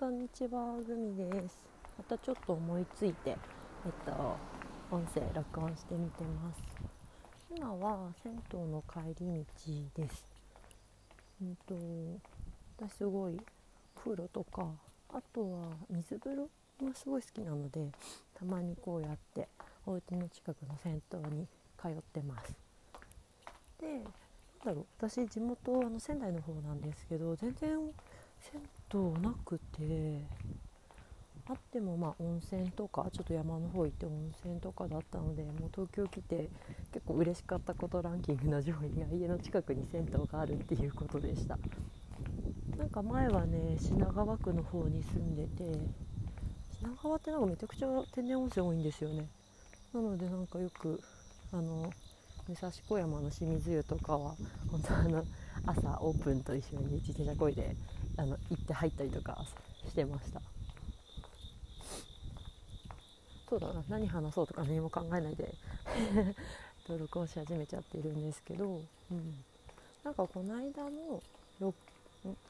こんにちは、グミです。またちょっと思いついて、えっと、音声録音してみてます。今は銭湯の帰り道です。うんと、私すごいプロとか、あとは水風呂がすごい好きなので、たまにこうやってお家の近くの銭湯に通ってます。で、なんだろう、私地元あの仙台の方なんですけど、全然銭湯なくてあってもまあ温泉とかちょっと山の方行って温泉とかだったのでもう東京来て結構嬉しかったことランキングの上位が家の近くに銭湯があるっていうことでした。なんか前はね品川区の方に住んでて品川ってなんかめちゃくちゃ天然温泉多いんですよね。なのでなんかよくあの武蔵小山の清水湯とかは本当あの朝オープンと一緒に自転車こいであの行って入ったりとかしてました。そうだな何話そうとか何も考えないで 登録をし始めちゃっているんですけど、うん、なんかこの間の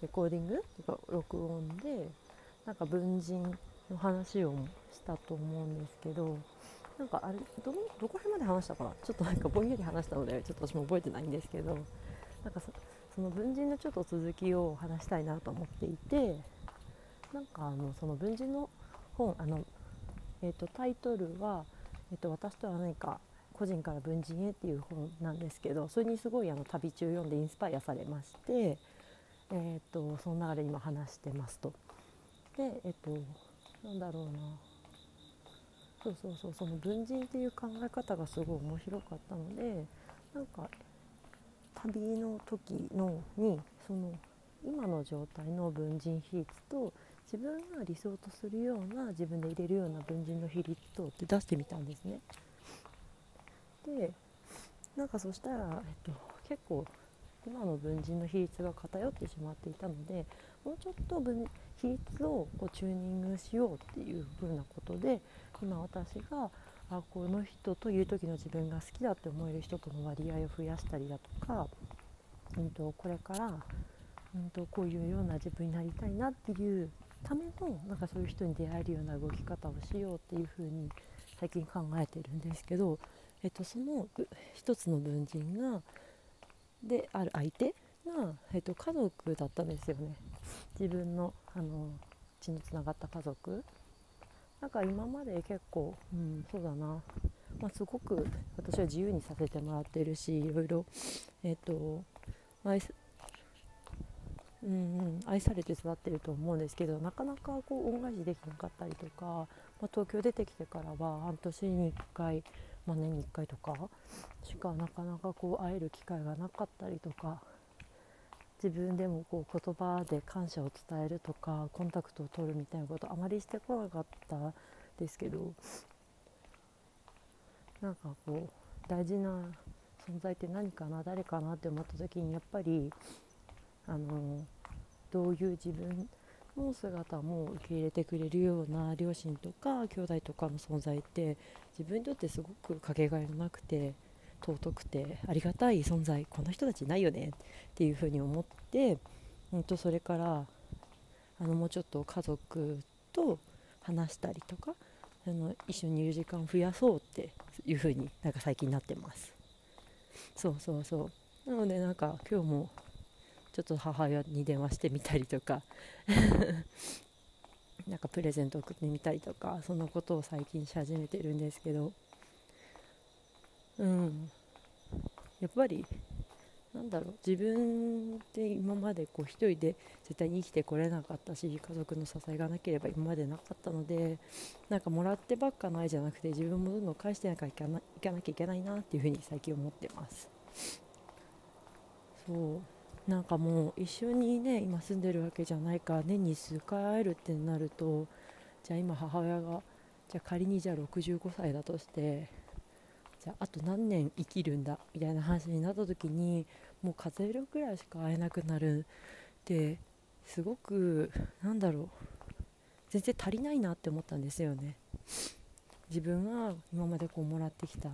レコーディング？とか録音でなんか文人の話をしたと思うんですけどなんかあれどどこ辺まで話したかな？ちょっとなんかぼんやり話したのでちょっと私も覚えてないんですけどなんかその文人のちょっと続きを話したいなと思っていてなんかあのその文人の本あの、えーと、タイトルは、えーと「私とは何か個人から文人へ」っていう本なんですけどそれにすごいあの旅中読んでインスパイアされまして、えーと、その流れ今話してますと。でえっ、ー、となんだろうなそうそうそうその文人っていう考え方がすごい面白かったのでなんか旅の時のにその今の状態の文人比率と自分が理想とするような自分で入れるような文人の比率とって出してみたんですね。でなんかそしたら、えっと、結構今の文人の比率が偏ってしまっていたのでもうちょっと文比率をこうチューニングしようっていうふうなことで今私があこの人という時の自分が好きだって思える人との割合を増やしたりだとか、うんと、これから、うんと、こういうような自分になりたいなっていうためのなんかそういう人に出会えるような動き方をしようっていうふうに最近考えてるんですけど、えっと、その一つの文人がである相手が、えっと、家族だったんですよね。自分のあの血のつながった家族。なんか今まで結構、うん、そうだな、まあ、すごく私は自由にさせてもらってるしいろいろ、えっ、ー、と愛,、うんうん、愛されて育ってると思うんですけどなかなかこう恩返しできなかったりとか、まあ、東京出てきてからは半年に1回、まあ、年に1回とかしかなかなかこう会える機会がなかったりとか自分でもこう言葉で感謝を伝えるとかコンタクトを取るみたいなことあまりしてこなかったですけどなんかこう大事な存在って何かな誰かなって思った時にやっぱりあのどういう自分の姿も受け入れてくれるような両親とか兄弟とかの存在って自分にとってすごくかけがえのなくて尊くてありがたい存在この人たちないよねっていうふうに思って、うんと、それからあのもうちょっと家族と話したりとかあの一緒にいる時間を増やそうっていうふうになんか最近なってます。そうそうそう。なのでなんか今日もちょっと母親に電話してみたりとか なんかプレゼント送ってみたりとかそんなことを最近し始めてるんですけど。うん。やっぱりなんだろう自分って今までこう一人で絶対に生きてこれなかったし家族の支えがなければ今までなかったのでなんかもらってばっかないじゃなくて自分もどんどん返してなきゃいかなきゃいけないなっていうふうに最近思ってます。そう。なんかもう一緒にね今住んでるわけじゃないから年に数回会えるってなるとじゃあ今母親がじゃあ仮にじゃあ65歳だとしてじゃああと何年生きるんだみたいな話になった時にもう数えるくらいしか会えなくなるってすごくなんだろう全然足りないなって思ったんですよね。自分が今までこうもらってきた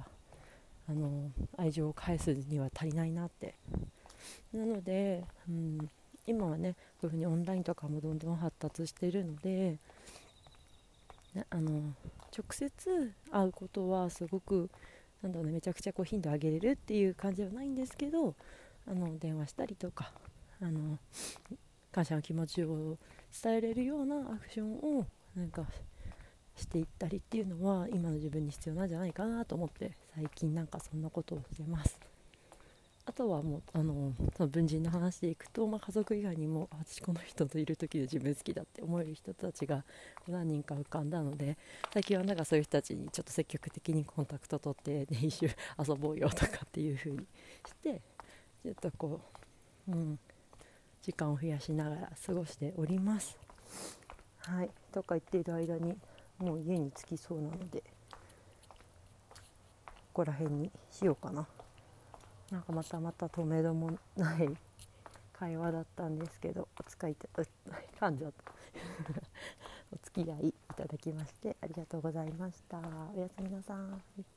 あの愛情を返すには足りないなって。なので、うん、今はねこういうふうにオンラインとかもどんどん発達しているので、あの直接会うことはすごくなんだろう、ね、めちゃくちゃこう頻度上げれるっていう感じではないんですけどあの電話したりとかあの感謝の気持ちを伝えれるようなアクションをなんかしていったりっていうのは今の自分に必要なんじゃないかなと思って最近なんかそんなことをしてます。あとはもうあのその文人の話でいくと、まあ、家族以外にも私この人といる時で自分好きだって思える人たちが何人か浮かんだので最近はなんかそういう人たちにちょっと積極的にコンタクト取って、ね、一周遊ぼうよとかっていう風にしてちょっとこう、うん、時間を増やしながら過ごしております。はいとか言っている間にもう家に着きそうなのでここら辺にしようかな。なんかまたまた止めどもない会話だったんですけどお使いた噛んじゃった お付き合いいただきましてありがとうございました。おやすみなさい。